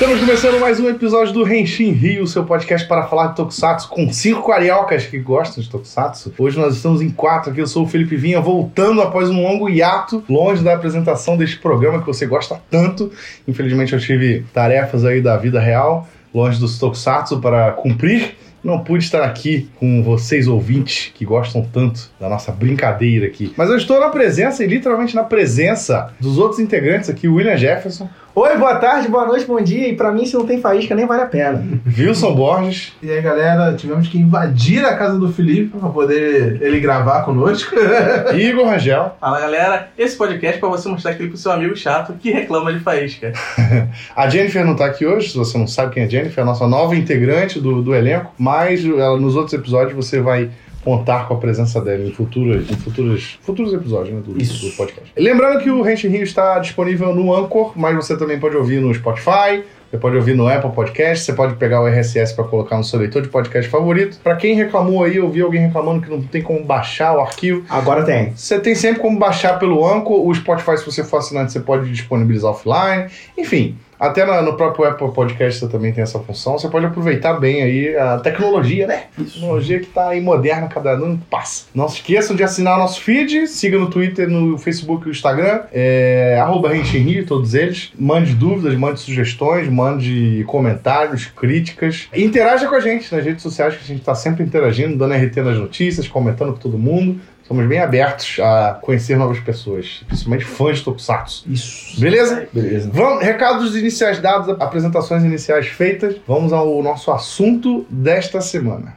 Estamos começando mais um episódio do Renshin Rio, seu podcast para falar de Tokusatsu com cinco cariocas que gostam de Tokusatsu. Hoje nós estamos em quatro aqui, eu sou o Felipe Vinha, voltando após um longo hiato, longe da apresentação deste programa que você gosta tanto. Infelizmente eu tive tarefas aí da vida real, longe dos Tokusatsu para cumprir. Não pude estar aqui com vocês ouvintes que gostam tanto da nossa brincadeira aqui. Mas eu estou na presença e literalmente na presença dos outros integrantes aqui, William Jefferson, Oi, boa tarde, boa noite, bom dia. E pra mim, se não tem faísca, nem vale a pena. Wilson Borges, E aí, galera, tivemos que invadir a casa do Felipe para poder ele gravar conosco. Igor Rangel, Fala galera, esse podcast é pra você mostrar aquele pro seu amigo chato que reclama de faísca. A Jennifer não tá aqui hoje, se você não sabe quem é a Jennifer, é a nossa nova integrante do, do elenco, mas ela, nos outros episódios você vai contar com a presença dela em, futuras, em futuros, futuros episódios né, do, Isso. do podcast. Lembrando que o Rente Rio está disponível no Anchor, mas você também pode ouvir no Spotify, você pode ouvir no Apple Podcast, você pode pegar o RSS para colocar no seu leitor de podcast favorito. Para quem reclamou aí, eu vi alguém reclamando que não tem como baixar o arquivo, Agora tem. você tem sempre como baixar pelo Anchor, o Spotify, se você for assinante, você pode disponibilizar offline. Enfim, até na- no próprio Apple Podcast você também tem essa função. Você pode aproveitar bem aí a tecnologia, né? Tecnologia que tá aí moderna, cada ano passa. Não se esqueçam de assinar o nosso feed, siga no Twitter, no Facebook e no Instagram, é, arroba Rio, todos eles. Mande dúvidas, mande sugestões, mande comentários, críticas. Interaja com a gente nas redes sociais, que a gente tá sempre interagindo, dando RT nas notícias, comentando com todo mundo. Somos bem abertos a conhecer novas pessoas, principalmente fãs de Tokusatsu. Isso. Beleza? Beleza. Vamos, recados iniciais dados, apresentações iniciais feitas. Vamos ao nosso assunto desta semana.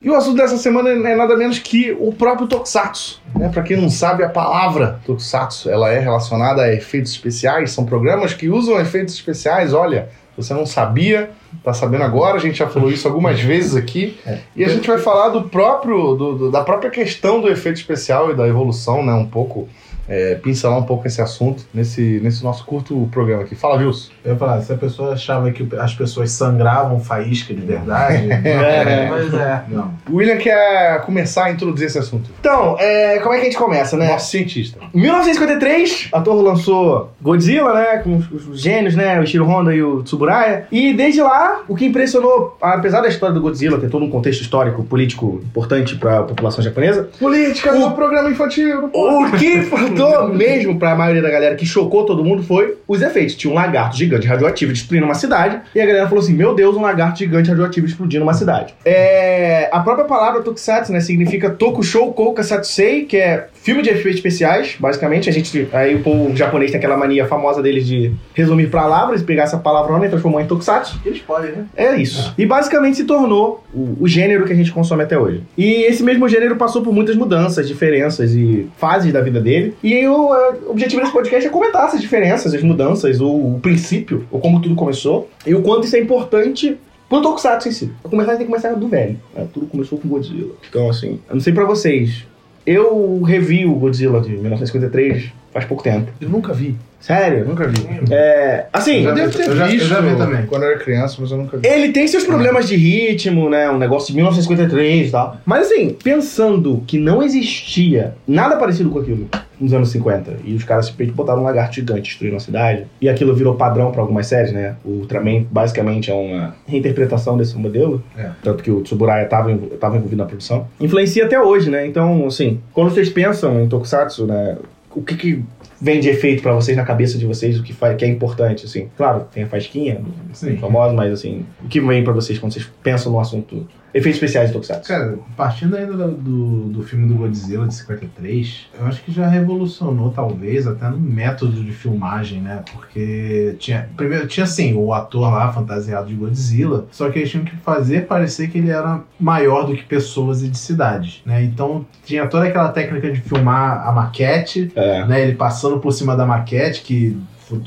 E o assunto dessa semana é nada menos que o próprio Tokusatsu. Né? Para quem não sabe, a palavra Tokusatsu ela é relacionada a efeitos especiais. São programas que usam efeitos especiais. Olha, você não sabia, tá sabendo agora. A gente já falou isso algumas vezes aqui. E a gente vai falar do próprio, do- do- da própria questão do efeito especial e da evolução, né? Um pouco, é, pincelar um pouco esse assunto nesse, nesse nosso curto programa aqui. Fala, Wilson. Eu ia falar, se a pessoa achava que as pessoas sangravam faísca de verdade. É. Pois é. Não. O William quer começar a introduzir esse assunto. Então, é, como é que a gente começa, né? Nosso cientista. Em 1953, a Torre lançou Godzilla, né? Com os, os gênios, né? O Ishiro Honda e o Tsuburaya. E desde lá, o que impressionou, apesar da história do Godzilla ter todo um contexto histórico, político importante pra população japonesa, Política O- no programa infantil. O que importou mesmo pra maioria da galera que chocou todo mundo foi os efeitos. Tinha um lagarto gigante radioativo destruindo uma cidade, e a galera falou assim: Meu Deus, um lagarto gigante radioativo explodindo uma cidade. É, a própria palavra tokusatsu, né, significa tokushou kouka satsei, que é filme de efeitos especiais, basicamente. A gente, aí o povo japonês tem aquela mania famosa deles de resumir palavras, pegar essa palavrona e transformar em tokusatsu. Eles podem, né? É isso. E basicamente se tornou o, o gênero que a gente consome até hoje. E esse mesmo gênero passou por muitas mudanças, diferenças e fases da vida dele. E aí o, é, o objetivo desse podcast é comentar essas diferenças, as mudanças, o, o princípio, ou como tudo começou, e o quanto isso é importante pro Tokusatsu em si. Pra começar, a gente tem que começar do velho. né? Tudo começou com Godzilla. Então, assim, eu não sei pra vocês. Eu revi o Godzilla de 1953 faz pouco tempo. Eu nunca vi. Sério? Nunca vi. É. Assim. Eu devo ter eu já- eu visto já vi também. quando eu era criança, mas eu nunca vi. Ele tem seus problemas de ritmo, né? Um negócio de 1953 e tal. Mas assim, pensando que não existia nada parecido com aquilo nos anos 50, e os caras simplesmente botaram um lagarto gigante destruindo a cidade, e aquilo virou padrão pra algumas séries, né? O Ultraman basicamente é uma reinterpretação desse modelo, É. tanto que o Tsuburaya estava tava envolvido na produção. Influencia até hoje, né? Então, assim, quando vocês pensam em Tokusatsu, né? O que que vem de efeito pra vocês na cabeça de vocês, o que, faz, que é importante, assim? Claro, tem a fasquinha, famosa, mas assim, o que vem pra vocês quando vocês pensam no assunto efeitos especiais de Tokusatsu? Cara, partindo ainda do, do, do filme do Godzilla de 53, eu acho que já revolucionou, talvez, até no método de filmagem, né? Porque tinha. Primeiro, tinha assim, o ator lá fantasiado de Godzilla, só que eles tinham que fazer parecer que ele era maior do que pessoas e de cidades, né? Então tinha toda aquela técnica de filmar a maquete, É. né? Ele passando por cima da maquete, que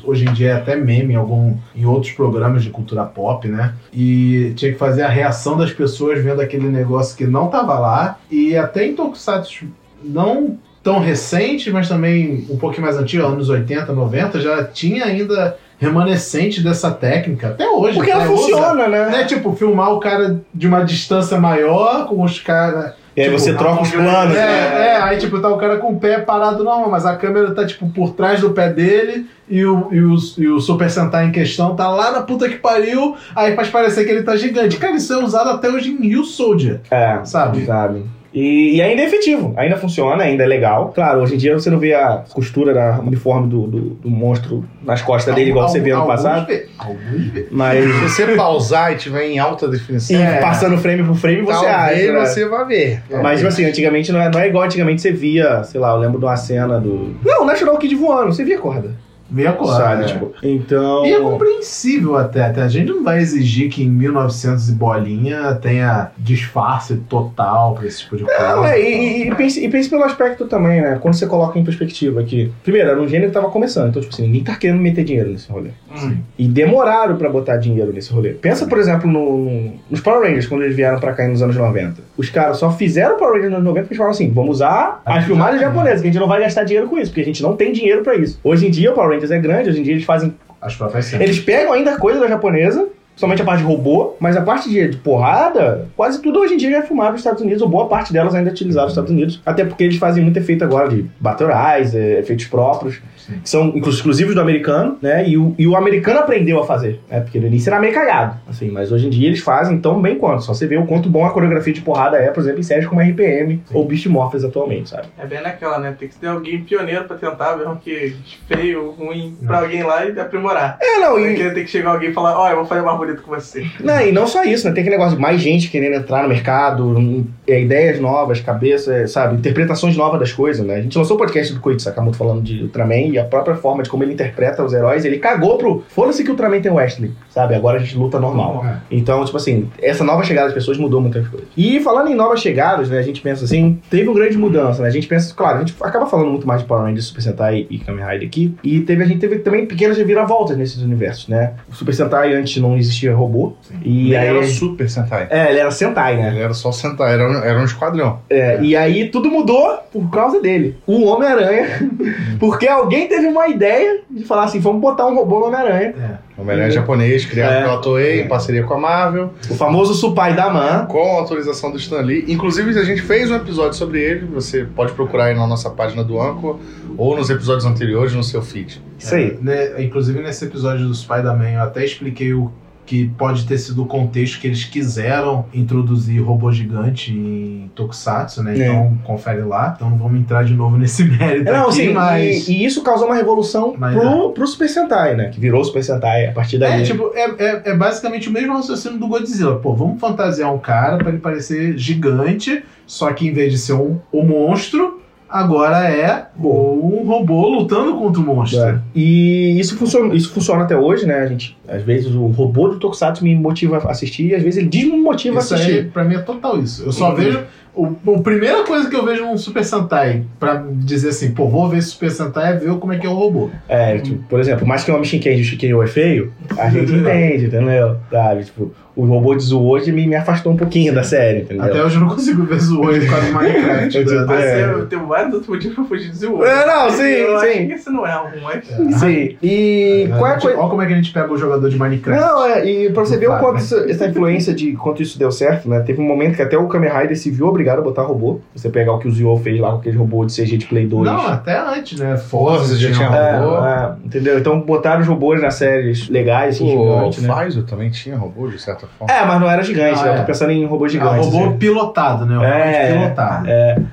hoje em dia é até meme em, algum, em outros programas de cultura pop, né? E tinha que fazer a reação das pessoas vendo aquele negócio que não tava lá. E até em Tokusatsu não tão recente, mas também um pouquinho mais antigo, anos 80, 90, já tinha ainda remanescente dessa técnica, até hoje. Porque ela? Usa- funciona, né? né, tipo, filmar o cara de uma distância maior, com os caras E aí você troca os planos. É, né? é, aí tipo, tá o cara com o pé parado normal, mas a câmera tá tipo por trás do pé dele e o, e o, e o Super Sentai em questão tá lá na puta que pariu, aí faz parecer que ele tá gigante. Cara, isso é usado até hoje em Rio Soldier, É, sabe? sabe? E, e ainda é efetivo, ainda funciona, ainda é legal. Claro, hoje em dia você não vê a costura da uniforme do, do, do monstro nas costas dele, igual você via no Alguns passado. vê- Alguns vê. Mas Se você pausar e tiver em alta definição, e É. passando frame por frame, você acha. né? você vai ver. Mas, tipo assim, antigamente não é, não é igual antigamente você via, sei lá, eu lembro de uma cena do. Não, National Kid voando, você via a corda. Vê a cor. sabe? né? Tipo, então. E é compreensível até, até. A gente não vai exigir que em 1900 e bolinha tenha disfarce total pra esse tipo de coisa. Não, é, e, e, pense, e pense pelo aspecto também, né? Quando você coloca em perspectiva que, primeiro, era um gênero que tava começando, então, tipo assim, ninguém tá querendo meter dinheiro nesse rolê. Hum. E demoraram pra botar dinheiro nesse rolê. Pensa, por exemplo, no, no- nos Power Rangers, quando eles vieram pra cá nos anos 90. Os caras só fizeram Power Rangers nos anos 90 porque eles falaram assim: vamos usar as filmagens japonesas, que a gente não vai gastar dinheiro com isso, porque a gente não tem dinheiro pra isso. Hoje em dia o Power Rangers é grande, hoje em dia eles fazem. As próprias cenas. Eles pegam ainda coisa da japonesa. Somente a parte de robô, mas a parte de, de porrada, quase tudo hoje em dia já é filmado nos Estados Unidos, ou boa parte delas ainda é utilizada nos Estados Unidos. Até porque eles fazem muito efeito agora de Battle Rise, é, efeitos próprios Sim. que são exclusivos do americano, né? E o, e o americano aprendeu a fazer, né? Porque no início era meio cagado, assim, mas hoje em dia eles fazem tão bem quanto. Só você vê o quanto bom a coreografia de porrada é, por exemplo, em séries como RPM ou Beast Morphers atualmente, sabe? É bem naquela, né? Tem que ter alguém pioneiro pra tentar, mesmo que feio, ruim, pra Não. alguém lá e aprimorar. É, não, Tem e, que, tem que chegar alguém e falar, ó, eu vou fazer mais bonito que você. não, e não só isso, né? Tem aquele negócio de mais gente querendo entrar no mercado, é, ideias novas, cabeça, sabe? Interpretações novas das coisas, né? A gente lançou o podcast do Koichi Sakamoto falando de Ultraman e a própria forma de como ele interpreta os heróis, ele cagou pro. Foda-se que o Ultraman tem Wesley, sabe? Agora a gente luta normal. É. Então, tipo assim, essa nova chegada das pessoas mudou muitas coisas. E falando em novas chegadas, né, a gente pensa assim, teve uma grande mudança, né? A gente pensa, claro, a gente acaba falando muito mais de Power Rangers, Super Sentai e Kamen Rider aqui, e teve, a gente teve também pequenas reviravoltas nesses universos, né? O Super Sentai antes não existia robô, e Ele aí... era Super Sentai. É, ele era Sentai, né? Ele era só Sentai, era, um- era um esquadrão. É, e aí tudo mudou por causa dele. O Homem-Aranha, porque alguém teve uma ideia de falar assim, vamos botar um robô no Homem-Aranha. É. Homem-Aranha japonês, criado É. pela Toei, em parceria com a Marvel, O famoso Supai da Man. com a autorização do Stan Lee. Inclusive, a gente fez um episódio sobre ele, você pode procurar aí na nossa página do Anchor ou nos episódios anteriores no seu feed. Isso aí. Né, inclusive nesse episódio do Spider-Man eu até expliquei o que pode ter sido o contexto que eles quiseram introduzir robô gigante em Tokusatsu, né? É. Então confere lá. Então vamos entrar de novo nesse mérito Não, aqui, sim, mas... e, e isso causou uma revolução Mas pro, pro Super Sentai, né? Que virou Super Sentai a partir daí. É, tipo, é, é, é basicamente o mesmo raciocínio do Godzilla. Pô, vamos fantasiar um cara pra ele parecer gigante, só que em vez de ser um, o monstro, agora é um robô lutando contra o monstro. É. E isso funciona, isso funciona até hoje, né? A gente, às vezes o robô do Tokusatsu me motiva a assistir e às vezes ele desmotiva a Isso aí, assistir. pra mim, é total isso. Eu só Uhum. vejo. O, a primeira coisa que eu vejo num Super Sentai, pra dizer assim, pô, vou ver Super Sentai, é ver como é que é o robô. É, tipo, por exemplo, mais que o homem Shinken o Shikenyo é feio, a gente entende, entendeu? Sabe? Tipo, o robô de Zuoji me, me afastou um pouquinho da série, entendeu? Até hoje eu não consigo ver Zuo por causa do Minecraft. Tô- Mas É. eu tenho vários outros motivos pra fugir de Zio. É, não, sim, eu sim. acho que esse não é um, mas... Sim. E qual é a coisa. Olha como é que a gente pega o jogador de Minecraft. Não, é, e pra você ver o quanto né? isso- essa influência de quanto isso deu certo, né? Teve um momento que até o Kamen Rider se viu obrigado a botar robô. Você pegar o que o Zio fez lá com aquele robô de CG de Play 2. Não, até antes, né? Forza já tinha É, robô. é, entendeu? Então botaram os robôs nas séries legais, assim, O gigantes, né? Faizo também tinha robô, de certa forma. É, mas não era gigante, Ah, né? Eu é. tô pensando em robô Ah, gigante. robô assim. pilotado, né? O É. robô pilotado.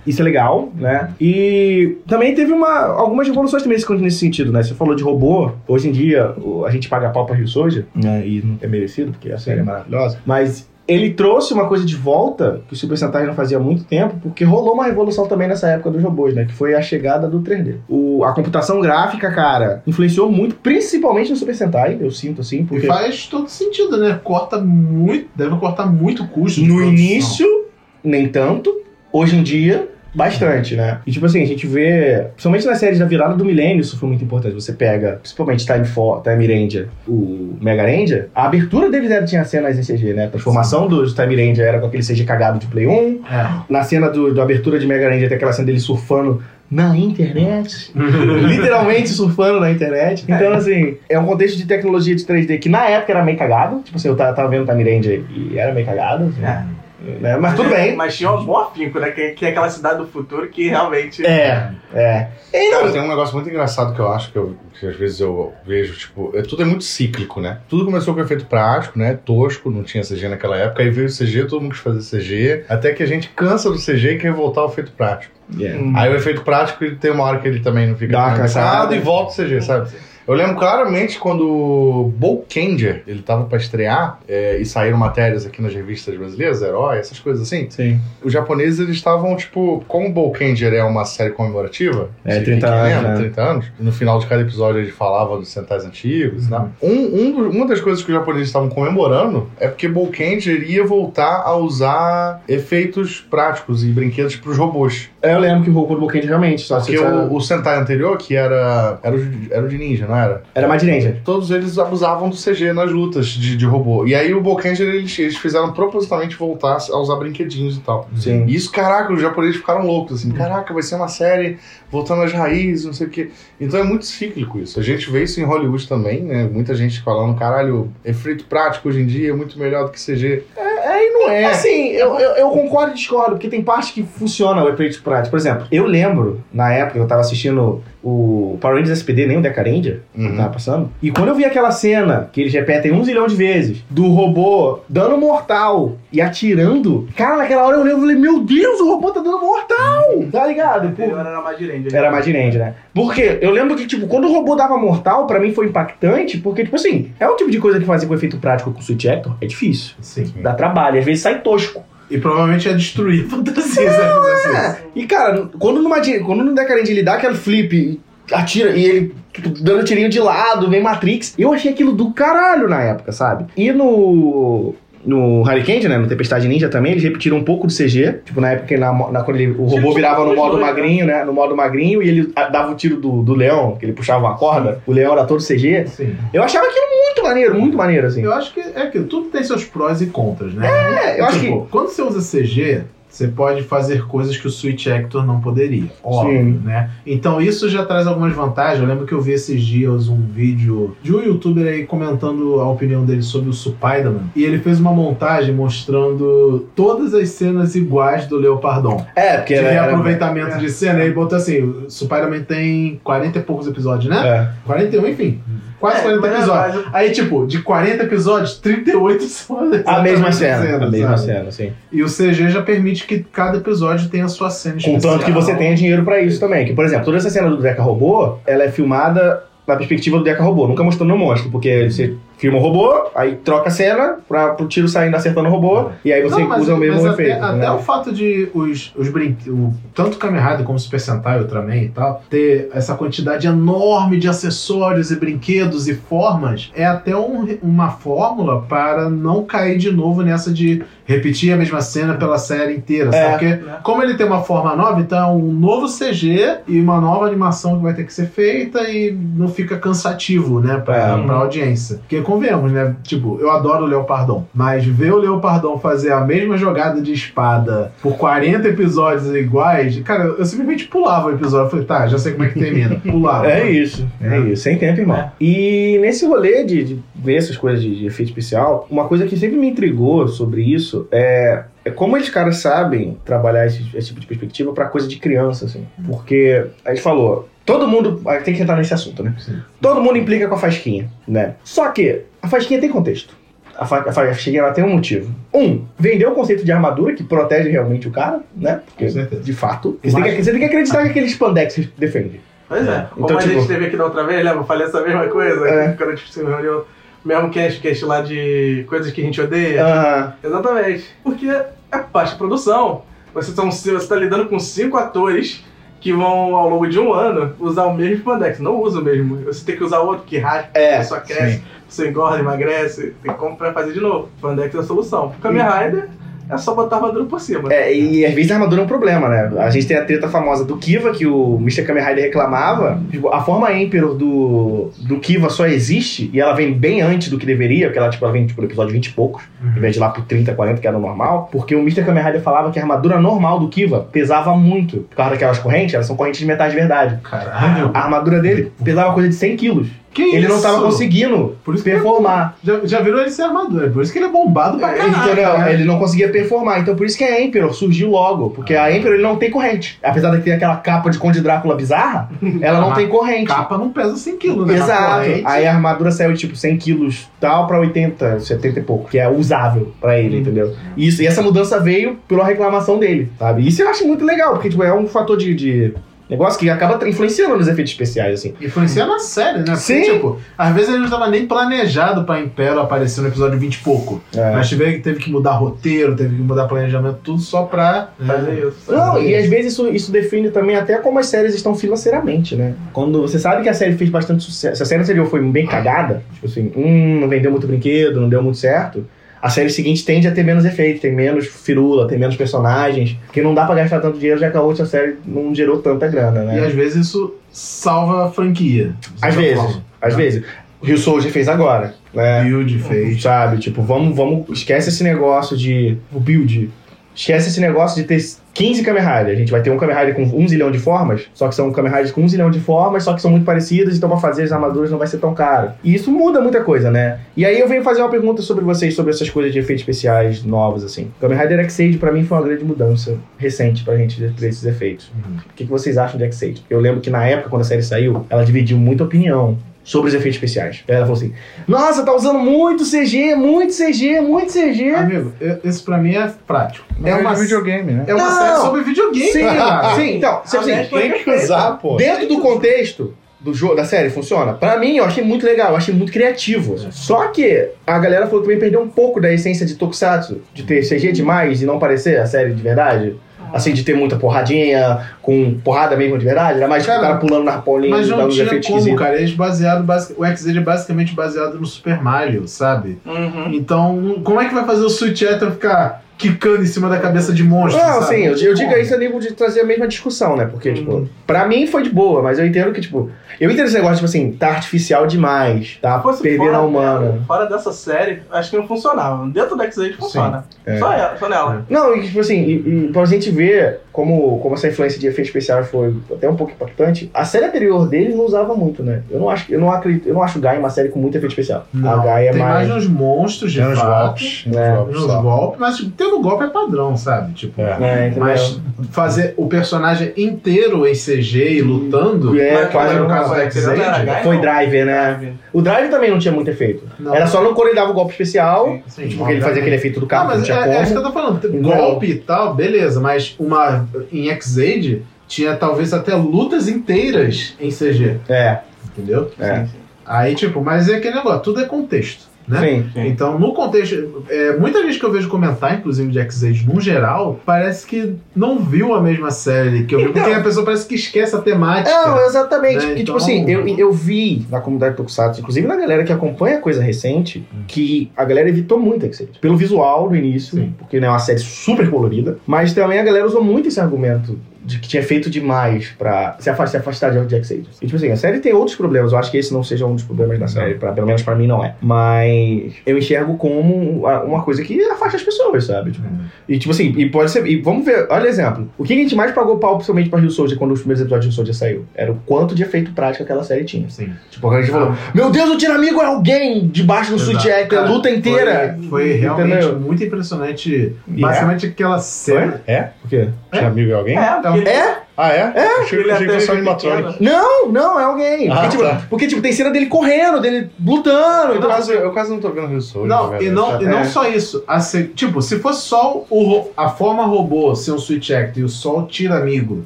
Isso é legal, né? E também teve uma, algumas revoluções também nesse- nesse sentido, né? Você falou de robô. Hoje em dia, a gente paga pau pra Rio Soldier, né? E não é merecido, porque a série é maravilhosa. Mas ele trouxe uma coisa de volta que o Super Sentai não fazia há muito tempo, porque rolou uma revolução também nessa época dos robôs, né? Que foi a chegada do 3D. O, a computação gráfica, cara, influenciou muito, principalmente no Super Sentai, eu sinto assim, E porque faz todo sentido, né? Corta muito, deve cortar muito custo. no produção. início, nem tanto, hoje em dia. Bastante, né? E tipo assim, a gente vê, principalmente nas séries da virada do milênio, isso foi muito importante. Você pega, principalmente Time, For, Time Ranger, o Mega Ranger, a abertura deles era, tinha cenas em CG, né? A transformação dos Time Ranger era com aquele CG cagado de Play 1. É. Na cena do, da abertura de Mega Ranger tem aquela cena dele surfando na internet. Literalmente surfando na internet. Então, assim, é um contexto de tecnologia de 3D que na época era meio cagado. Tipo assim, eu tava, tava vendo Time Ranger e era meio cagado. assim. É. né? Mas tudo bem. Mas tinha um bom afinco, né? Que, que é aquela cidade do futuro que realmente. É, é. Cara, tem um negócio muito engraçado que eu acho que, eu- que às vezes eu vejo, tipo, é, tudo é muito cíclico, né? Tudo começou com efeito prático, né? Tosco, não tinha CG naquela época, aí veio o CG, todo mundo quis fazer CG, até que a gente cansa do CG e quer voltar ao efeito prático. Yeah. Hum. Aí o efeito prático ele tem uma hora que ele também não fica Dá cansado e volta o CG, sabe? Eu lembro claramente quando o Bolkenger, ele tava pra estrear, é, e saíram matérias aqui nas revistas brasileiras, Herói, essas coisas assim. Sim. Os japoneses, eles estavam, tipo, como o Bolkenger é uma série comemorativa, É, se 30 quem anos, lembra, né? 30 anos, e no final de cada episódio ele falava dos centais antigos, Uhum. né? Um, um uma das coisas que os japoneses estavam comemorando é porque Bolkenger ia voltar a usar efeitos práticos e brinquedos pros robôs. É, Eu lembro que o Roku do Bookend realmente, só Porque o, o Sentai anterior, que era, era, o, de- era o de ninja, não era? Era mais de ninja. Todos eles abusavam do CG nas lutas de, de robô. E aí o Bolkenger, eles, eles fizeram propositalmente voltar a usar brinquedinhos e tal. Sim. E isso, caraca, os japoneses ficaram loucos, assim, caraca, vai ser uma série voltando às raízes, não sei o quê. Então é muito cíclico isso. A gente vê isso em Hollywood também, né? Muita gente falando, caralho, efeito prático hoje em dia é muito melhor do que CG. É, e não é. Assim, eu, eu, eu concordo e discordo, porque tem parte que funciona o efeito prático. Por exemplo, eu lembro, na época, eu tava assistindo o Power Rangers SPD, nem o Deca Ranger, que Uhum. tava passando. E quando eu vi aquela cena, que eles repetem um zilhão de vezes, do robô dando mortal e atirando, cara, naquela hora eu lembro e falei, meu Deus, o robô tá dando mortal! Tá ligado? O Pô, era mais de Ranger. Era mais de range, né? Porque eu lembro que, tipo, quando o robô dava mortal, pra mim foi impactante, porque, tipo assim, é um tipo de coisa que fazer com efeito prático com o Switch Actor é difícil. Sim. Dá trabalho, às vezes sai tosco. E provavelmente ia destruir a fantasia ele fizesse É. isso. E, cara, quando numa, quando no Decarente ele dá aquele flip, atira e ele tipo, dando tirinho de lado, vem Matrix, eu achei aquilo do caralho na época, sabe? E no. No Hurricane, né? No Tempestade Ninja também, eles repetiram um pouco do CG. Tipo, na época, na, na- quando ele- o robô virava no modo magrinho, né? No modo magrinho, e ele ah, dava o tiro do, do leão, que ele puxava uma corda. O leão era todo CG. Sim. Eu achava aquilo muito maneiro, muito maneiro, assim. Eu acho que é aquilo, tudo tem seus prós e contras, né? É, eu acho Tipo, quando você usa CG, você pode fazer coisas que o Switch Actor não poderia. Óbvio, Sim. né? Então isso já traz algumas vantagens. Eu lembro que eu vi esses dias um vídeo de um youtuber aí comentando a opinião dele sobre o Spider-Man. E ele fez uma montagem mostrando todas as cenas iguais do Leopardon. É, porque De era- era- reaproveitamento de cena. Ele botou assim: o Spider-man tem 40 e poucos episódios, né? É. 41, enfim. Quase É, 40 mas- episódios. Aí, tipo, de 40 episódios, 38 são A mesma cena, a mesma sabe? cena, sim. E o CG já permite que cada episódio tenha a sua cena especial. Contanto que você tenha dinheiro pra isso também. Que, por exemplo, toda essa cena do Deca Robô, ela é filmada na perspectiva do Deca Robô, nunca mostrando o monstro, porque você filma o robô, aí troca a cena pra, pro tiro saindo acertando o robô, e aí você Não, mas, usa o mesmo mas até, efeito. até né? o fato de os, os brinquedos, tanto Kamen Rider como Super Sentai, Ultraman e tal, ter essa quantidade enorme de acessórios e brinquedos e formas, é até um- uma fórmula para não cair de novo nessa de repetir a mesma cena pela série inteira, É. sabe? Porque Né? como ele tem uma forma nova, então é um novo CG e uma nova animação que vai ter que ser feita e não fica cansativo, né, pra, É. pra audiência. Porque convenhamos, né? Tipo, eu adoro o Leopardon, mas ver o Leopardon fazer a mesma jogada de espada por 40 episódios iguais, cara, eu simplesmente pulava o episódio. Eu falei, tá, já sei como é que termina. Pulava. É isso, é isso, sem tempo, irmão. E nesse rolê de, de ver essas coisas de, de efeito especial, uma coisa que sempre me intrigou sobre isso é, é como eles caras sabem trabalhar esse, esse tipo de perspectiva pra coisa de criança, assim. Porque a gente falou, todo mundo. Tem que entrar nesse assunto, né? Sim. Todo mundo implica com a fasquinha, né? Só que a fasquinha tem contexto. A, fa a fasquinha ela tem um motivo. Um, vender o conceito de armadura que protege realmente o cara, né? Porque, Com certeza. de fato, você tem, que, você tem que acreditar que aquele spandex defende. Pois é. É. Como Então, a tipo- gente teve aqui da outra vez, lembra? Eu falei essa mesma coisa. É. Quando a gente se reuniu. Mesmo cast, cast lá de coisas que a gente odeia. Ah, Exatamente. Porque é parte da produção. Você está você tá lidando com cinco atores que vão, ao longo de um ano, usar o mesmo spandex. Não usa o mesmo. Você tem que usar outro que rasga, É, pessoa cresce, você engorda, emagrece. Tem como fazer de novo. Spandex é a solução. Kamen Rider é só botar a armadura por cima. É, e às vezes a armadura é um problema, né? A gente tem a treta famosa do Kiva, que o Mr. Kamen Rider reclamava. Tipo, a forma Emperor do, do Kiva só existe, e ela vem bem antes do que deveria, porque ela, tipo, ela vem tipo, no episódio 20 e poucos, Uhum. em vez de ir lá pro 30, 40, que era o normal. Porque o Mr. Kamen Rider falava que a armadura normal do Kiva pesava muito. Por causa daquelas correntes, elas são correntes de metais de verdade. Caralho. A armadura dele pesava coisa de 100 quilos. Que ele não tava isso? conseguindo Por isso que performar. Já, já virou ele ser armadura. Por isso que ele é bombado pra caralho. Entendeu? né? Ele não conseguia performar. Então por isso que a Emperor surgiu logo. Porque a Emperor ele não tem corrente. Apesar de ter aquela capa de Conde Drácula bizarra, ela não Ah, tem corrente. Capa não pesa 100 quilos, né? Exato. Aí a armadura saiu tipo 100 quilos tal pra 80, 70 e pouco, que é usável pra ele, entendeu? Isso, e essa mudança veio pela reclamação dele, sabe? Isso eu acho muito legal, porque tipo, é um fator de, de negócio que acaba influenciando nos efeitos especiais, assim. Influencia na série, né? Porque, Sim. tipo, às vezes ele não estava nem planejado pra Império aparecer no episódio 20 e pouco. É. Mas teve, teve que mudar roteiro, teve que mudar planejamento, tudo só pra. Fazer né? isso. Não, Fazer e isso. às vezes isso, isso define também até como as séries estão financeiramente, né? Quando você sabe que a série fez bastante sucesso, se a série anterior foi bem cagada, tipo assim, hum, não vendeu muito brinquedo, não deu muito certo, a série seguinte tende a ter menos efeito, tem menos firula, tem menos personagens, porque não dá pra gastar tanto dinheiro já que a outra série não gerou tanta grana, né? E às vezes isso salva a franquia. Às vezes, às vezes. Rio Soldier fez agora, né? Build fez. Sabe, tipo, vamos, vamos, esquece esse negócio de o build. Esquece esse negócio de ter 15 Kamen Rider. A gente vai ter um Kamen Rider com um zilhão de formas, só que são Kamen Riders com um zilhão de formas, só que são muito parecidas, então pra fazer as armaduras não vai ser tão caro. E isso muda muita coisa, né? E aí eu venho fazer uma pergunta sobre vocês, sobre essas coisas de efeitos especiais novos, assim. Kamen Rider X-Age pra mim foi uma grande mudança recente pra gente ter esses efeitos. Uhum. O que, que vocês acham de X-Age? Eu lembro que na época, quando a série saiu, ela dividiu muita opinião sobre os efeitos especiais. Ela falou assim: Nossa, tá usando muito CG, muito CG, muito CG. Amigo, esse pra mim é prático. É uma videogame, né? É uma Não. série sobre videogame, Sim, cara. sim, então, assim, Aliás, Tem que usar, pô. dentro do contexto do jogo, da série, funciona. Pra mim, eu achei muito legal, eu achei muito criativo. Só que a galera falou que também perdeu um pouco da essência de Tokusatsu, de ter CG demais e não parecer a série de verdade. Assim, de ter muita porradinha, com porrada mesmo de verdade. Era mais tipo o Cara, cara pulando na arpolinha Mas e não tinha efeitos como, cara. Eles baseado, basic... o X é basicamente baseado no Super Mario, sabe? Uhum. Então, como é que vai fazer o Switch Eter ficar quicando em cima da cabeça de monstro? Não, sabe? assim, eu, eu digo isso a nível de trazer a mesma discussão, né? Porque, Uhum. tipo, pra mim foi de boa, mas eu entendo que, tipo, eu entendo esse negócio, tipo assim, tá artificial demais, tá fosse perdendo fora a humana. dela, Fora dessa série, acho que não funcionava. Dentro do X-Age funciona. é. Só, ela, só nela. Não, e tipo assim, e, e pra gente ver como, como essa influência de efeitos especiais foi até um pouco impactante, a série anterior deles não usava muito, né? Eu não acho, eu não acredito, eu não acho o Gaia uma série com muito efeito especial. Não, a Gaia é tem mais mais. uns monstros de Tem uns fato. golpes. uns né? golpes Nos só. golpes, mas tipo, tendo golpe é padrão, sabe? Tipo, É. É, mas fazer o personagem inteiro em CG e lutando. É, quase no não- caso do não Gaia, Foi não? Driver, né? O Drive também não tinha muito efeito. Não. Era só no quando ele dava o golpe especial, Sim, tipo, que ele fazia aquele efeito do Não, carro, não mas tinha é, como. é isso que eu tô falando. Não. Golpe e tal, beleza, mas uma em X-Age tinha talvez até lutas inteiras em CG, É, entendeu? é. Aí, tipo, mas é aquele negócio, tudo é contexto, né? Sim. Sim. Então, no contexto, é, muita gente que eu vejo comentar, inclusive de X-Age no geral, parece que não viu a mesma série que eu vi, Então. porque a pessoa parece que esquece a temática. Não, exatamente. Né, Porque, então- tipo assim, eu, eu vi na comunidade Tokusatsu, inclusive na galera que acompanha coisa recente, que a galera evitou muito X-Age. Pelo visual no início, Sim. porque né, é uma série super colorida, mas também a galera usou muito esse argumento de que tinha feito demais pra se afastar, se afastar de de X-Age. E, tipo assim, a série tem outros problemas. Eu acho que esse não seja um dos problemas da série, pra, pelo menos pra mim não é. Mas eu enxergo como uma coisa que afasta as pessoas, sabe? Tipo, e tipo assim, e pode ser. E vamos ver, olha exemplo. O que a gente mais pagou pau, principalmente pra Rio Soldier quando os primeiros episódios de Rio Soldier saiu? Era o quanto de efeito prático aquela série tinha. Sim. Tipo, a gente falou: Meu Deus, o Tiramigo é alguém debaixo do. Switch Actor, a luta inteira. Foi, foi realmente Entendeu? muito impressionante. E Basicamente aquela cena. É? O quê? Tinha amigo é alguém? É, ele- É? Ah, é? É? Achei, ele achei que um. Não, não, é alguém. Ah, porque, tipo, tá. porque, tipo, tem cena dele correndo, dele lutando. Eu então, quase, eu quase não tô vendo Rio Soldier. Não, e não, tá? e não É. só isso. A se- tipo, se fosse só o, a forma robô ser um Switch Actor e o Tira Amigo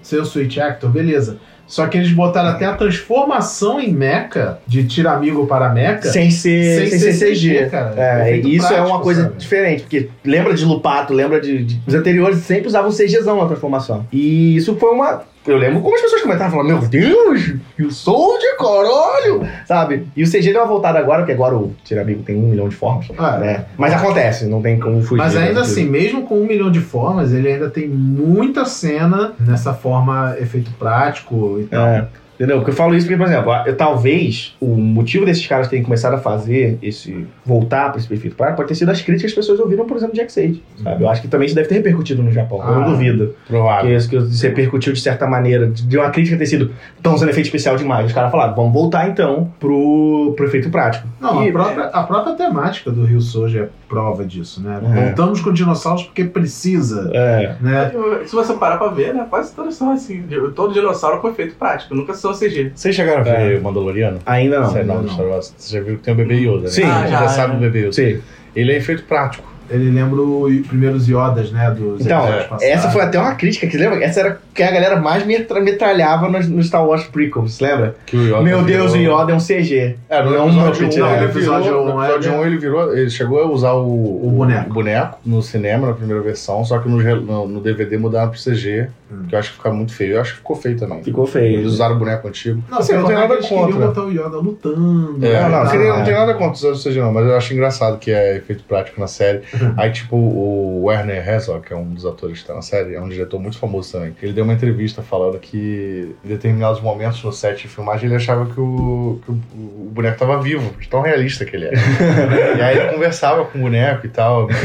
ser o Switch Actor, beleza. Só que eles botaram até a transformação em mecha, de Tira Amigo para mecha, sem ser, sem, ser CG. cara. É, isso é prático, uma coisa sabe? diferente, porque lembra de Lupato, lembra de, de- Os anteriores sempre usavam CGzão na transformação. E isso foi uma. Eu lembro como as pessoas comentavam, falando, meu Deus, e o Soldier, caralho! Sabe? E o CG deu uma voltada agora, porque agora o Tiramigo tem um milhão de formas. Ah, né? Mas acontece, não tem como fugir. Mas ainda daquilo. assim, mesmo com um milhão de formas, ele ainda tem muita cena nessa forma efeito prático e tal. É. Entendeu? Porque eu falo isso porque, por exemplo, eu, talvez o motivo desses caras terem começado a fazer esse. voltar para esse perfeito prático pode ter sido as críticas que as pessoas ouviram, por exemplo, de X8. Sabe? Eu acho que também isso deve ter repercutido no Japão. eu Ah. não duvido. Provável. Que isso, que isso repercutiu de certa maneira. De de uma crítica ter sido tão usando efeito especial demais. Os caras falaram, vamos voltar então pro, pro efeito prático. Não, E- a própria, a própria temática do Rio Soja é prova disso, né? É. Voltamos com dinossauros porque precisa, É. né? Se você parar pra ver, né? Quase todos são assim. Todo dinossauro foi feito prático, nunca são CG. Vocês chegaram a É. ver o Mandaloriano? Ainda não. Série nova. Star Wars? Você já viu que tem o bebê Yoda, né? Sim. Você Ah, já, já, sabe é. o bebê Yoda. Sim. Ele é efeito prático. Ele lembra os primeiros Yodas, né? Dos Então, essa foi até uma crítica, que lembra? Essa era que a galera mais metra- metralhava nos, nos Star Wars prequels, lembra? Que o Yoda Meu Deus, o Yoda é um CG. É, no Não é um episódio Muppet, 1, né? ele virou, um, no episódio é, 1 ele virou, ele chegou a usar o, O boneco. o boneco no cinema, na primeira versão, só que no, no, no DVD mudaram pro CG, Hum. que eu acho que fica muito feio. Eu acho que ficou feio também. Ficou feio. Eles usaram o boneco antigo. Não, Assim, não tem nada contra. botar o Yoda lutando. É, Não, não, não, seria- não, não tem é. nada contra os CG não, mas eu acho engraçado que é efeito prático na série. Aí, tipo, o Werner Herzog, que é um dos atores que tá na série, é um diretor muito famoso também. Ele deu uma entrevista falando que em determinados momentos no set de filmagem ele achava que o, que o, o boneco tava vivo, de tão realista que ele era. e aí ele conversava com o boneco e tal.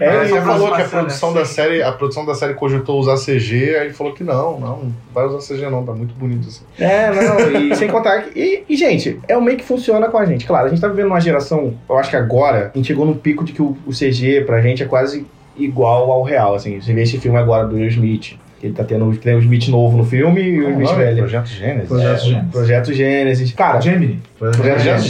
É, ele falou que a produção da série, a produção da série cogitou usar CG, aí ele falou que não, não, não vai usar CG não, tá muito bonito assim. É, não, e sem contar que. E, e, gente, é o meio que funciona com a gente. Claro, a gente tá vivendo uma geração, eu acho que agora, a gente chegou num pico de que o, o CG pra gente é quase igual ao real. Assim, você vê esse filme agora do Will Smith. que Ele tá tendo tem o Smith novo no filme e o Não, Smith não, velho. Projeto Gênesis. Projeto É, Gênesis. Projeto Gênesis. Cara, Gemini. Foi Projeto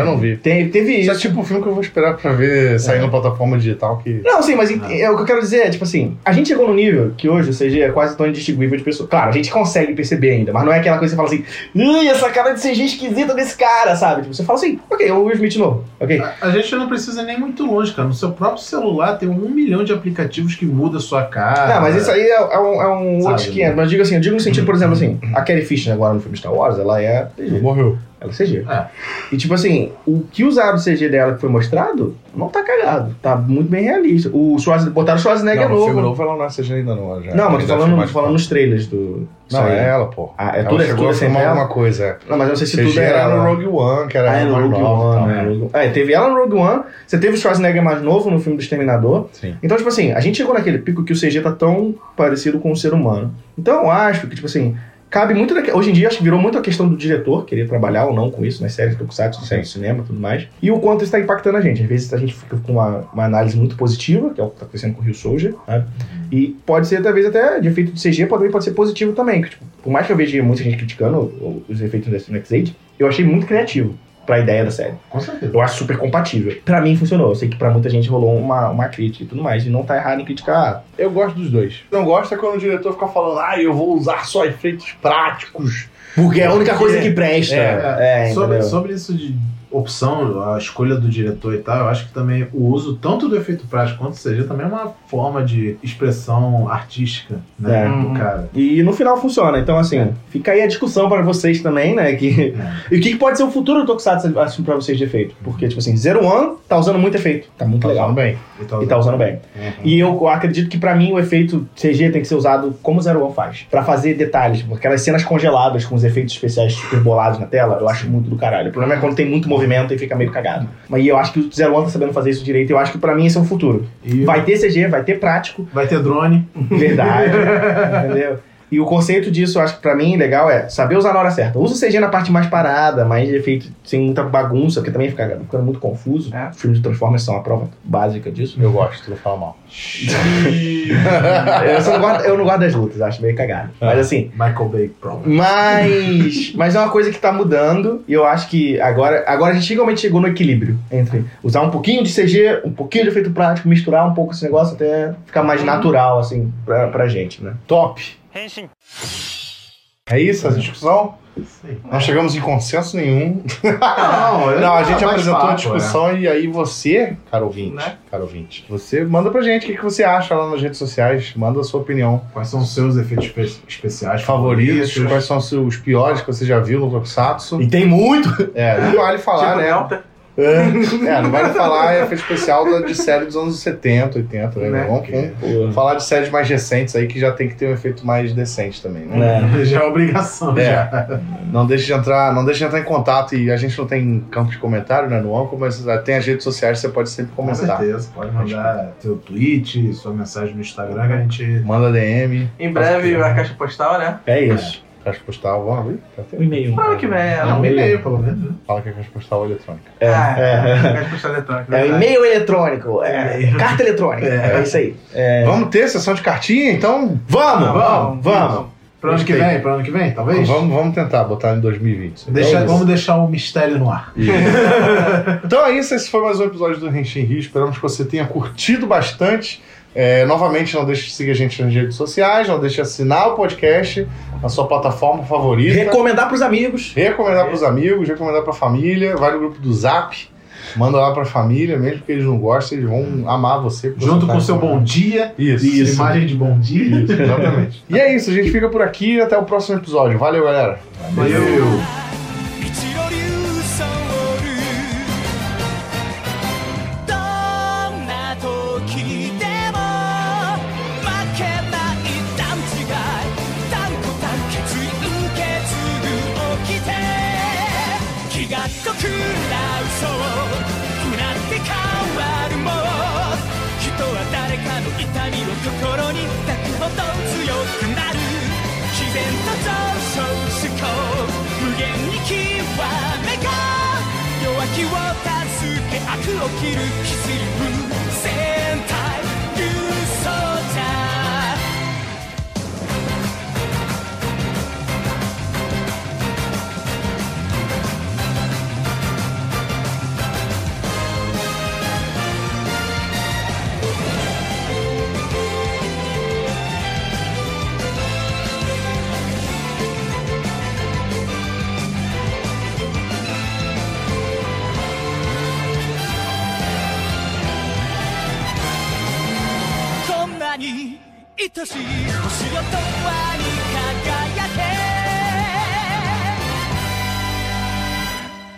eu não vi. tem- teve Isso isso. é tipo um filme que eu vou esperar pra ver sair na plataforma digital que. Não, sim, mas Ah. é, o que eu quero dizer é, tipo assim, a gente chegou no nível que hoje o CG é quase tão indistinguível de pessoa. Claro, a gente consegue perceber ainda, mas não é aquela coisa que você fala assim, essa cara de CG esquisita desse cara, sabe? Tipo, você fala assim, ok, é o Will Smith novo, ok? A, a gente não precisa nem muito longe, cara. No seu próprio celular tem um milhão de aplicativos que muda a sua cara. não, mas isso aí é, é um, é um Sabe, outro 500. Mas eu digo assim, eu digo no sentido, por exemplo, assim, a Carrie Fisher agora no filme Star Wars, ela é. Morreu. Ela é CG. É. E tipo assim, o que usaram o CG dela que foi mostrado, não tá cagado. Tá muito bem realista. O Schwarzenegger, botaram o Schwarzenegger não, no novo. filme novo ela não é CG ainda não. Já. Não, mas tô falando, tô falando nos trailers do. Não, é ela, pô. Ah, é ela tudo, é chegou tudo a assim filmar dela? alguma coisa. é. Não, mas eu não sei se CG tudo era era no Rogue One, que era Ah, é no Rogue One, tal. né? Rogue- É, teve ela no Rogue One, você teve o Schwarzenegger mais novo no filme do Exterminador. Sim. Então, tipo assim, a gente chegou naquele pico que o CG tá tão parecido com o ser humano. Então, eu acho que, tipo assim, cabe muito. daque- Hoje em dia, acho que virou muito a questão do diretor querer trabalhar ou não com isso, nas séries, tokusatsu, séries de cinema e tudo mais. E o quanto isso tá impactando a gente. Às vezes a gente fica com uma, uma análise muito positiva, que é o que tá acontecendo com o Rio Soldier, sabe? E pode ser, talvez, até de efeito de CG, também pode ser positivo também. que, tipo, por mais que eu veja muita gente criticando os efeitos desse Next Age, eu achei muito criativo pra ideia da série. Com certeza. Eu acho super compatível. Pra mim funcionou. Eu sei que pra muita gente rolou uma, uma crítica e tudo mais. E não tá errado em criticar. Eu gosto dos dois. Não gosto é quando o diretor fica falando, ah, eu vou usar só efeitos práticos. Porque é a única coisa que presta. É, É, sobre, sobre isso de opção, a escolha do diretor e tal, eu acho que também o uso tanto do efeito prático quanto do CG também é uma forma de expressão artística né, É. do cara. E no final funciona. Então, assim, fica aí a discussão para vocês também, né? Que... É. E o que pode ser o futuro do Tokusatsu assim, pra vocês de efeito? Porque, tipo assim, Zero One tá usando muito efeito. Tá muito Tá legal. usando bem. E tal. E tá usando bem. Uhum. E eu acredito que pra mim o efeito CG tem que ser usado como Zero One faz. Pra fazer detalhes. Porque aquelas cenas congeladas com os efeitos especiais super bolados na tela, eu acho muito do caralho. O problema é quando tem muito movimento e fica meio cagado. Mas eu acho que o Zero One tá sabendo fazer isso direito. Eu acho que pra mim esse é o futuro. E Vai ter CG, vai ter prático. vai ter drone. Verdade. entendeu? E o conceito disso, eu acho que pra mim legal é saber usar na hora certa. Usa o CG na parte mais parada, mais de efeito sem muita bagunça, porque também fica ficando muito confuso. É. Os filmes de Transformers são a prova básica disso. Eu gosto, tu não fala mal. eu, só não gosto, eu não gosto das lutas, acho meio cagado. Mas assim, Michael Bay Problem. mas, mas é uma coisa que tá mudando e eu acho que agora, agora a gente realmente chegou no equilíbrio entre usar um pouquinho de CG, um pouquinho de efeito prático, misturar um pouco esse negócio até ficar mais natural, assim, pra, pra gente, né? Top. É isso a discussão? Sei. Não chegamos em consenso nenhum. Não, eu- Não, a gente bate apresentou a papo, discussão e aí você, caro ouvinte, Né? caro ouvinte, você manda pra gente o que, que você acha lá nas redes sociais, manda a sua opinião. Quais são os seus efeitos espe- especiais Favoritos, quais são os piores que você já viu no Tokusatsu. E tem muito! É, não vale falar, tipo né? Delta. É, não vale falar é efeito especial de série dos anos 70, 80, né? Né? Vamos, vamos falar de séries mais recentes aí que já tem que ter um efeito mais decente também, né? É. Já é obrigação. É. Já. Não deixe de entrar, não deixe de entrar em contato e a gente não tem campo de comentário, né, no Anco, mas ah, tem as redes sociais, você pode sempre Com comentar. certeza. Pode mandar seu tweet, sua mensagem no Instagram que a gente. Manda DM, Em breve a caixa postal, né? É isso. Caixa postal, vamos abrir? Tá Um e-mail. Ano que vem, é. É um e-mail, pelo menos. né? Fala que é caixa postal eletrônica. É, Ah, é. Caixa postal eletrônica. É e-mail eletrônico, é, E-mail. carta eletrônica, é, É. isso aí. É, Vamos ter sessão de cartinha, então? vamos, Ah, vamos, vamos. Pro ano que vem, pro ano que vem, talvez? Vamos, vamos tentar botar em 2020. Deixa- é vamos deixar o mistério no ar. Então é isso, esse foi mais um episódio do Renshin Rio. Esperamos que você tenha curtido bastante. É, novamente, não deixe de seguir a gente nas redes sociais, não deixe de assinar o podcast na sua plataforma favorita. Recomendar pros amigos. recomendar para os amigos, recomendar para a família, vai no grupo do Zap, manda lá para a família, mesmo que eles não gostem, eles vão amar você. Junto você tá com o seu aqui. bom dia. Isso, Isso. Imagem de bom dia. Isso, exatamente. e é isso, a gente fica por aqui e até o próximo episódio. Valeu, galera. Valeu. 一気が濃くな嘘をうなって変わるもん人は誰かの痛みを心に抱くほど強くなる自然と上昇思考無限に極めが弱気を助け悪を切るキスリ愛しい星よ永遠に輝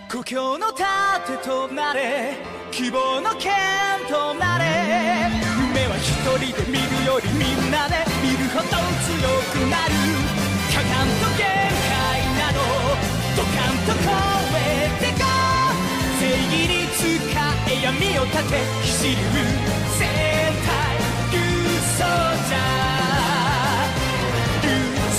け故郷の盾となれ。希望の剣となれ。夢は一人で見るよりみんなで見るほど強くなるかかんと限界などドカンと超えてこ正義に使え闇を立て。走る。 소자. 눈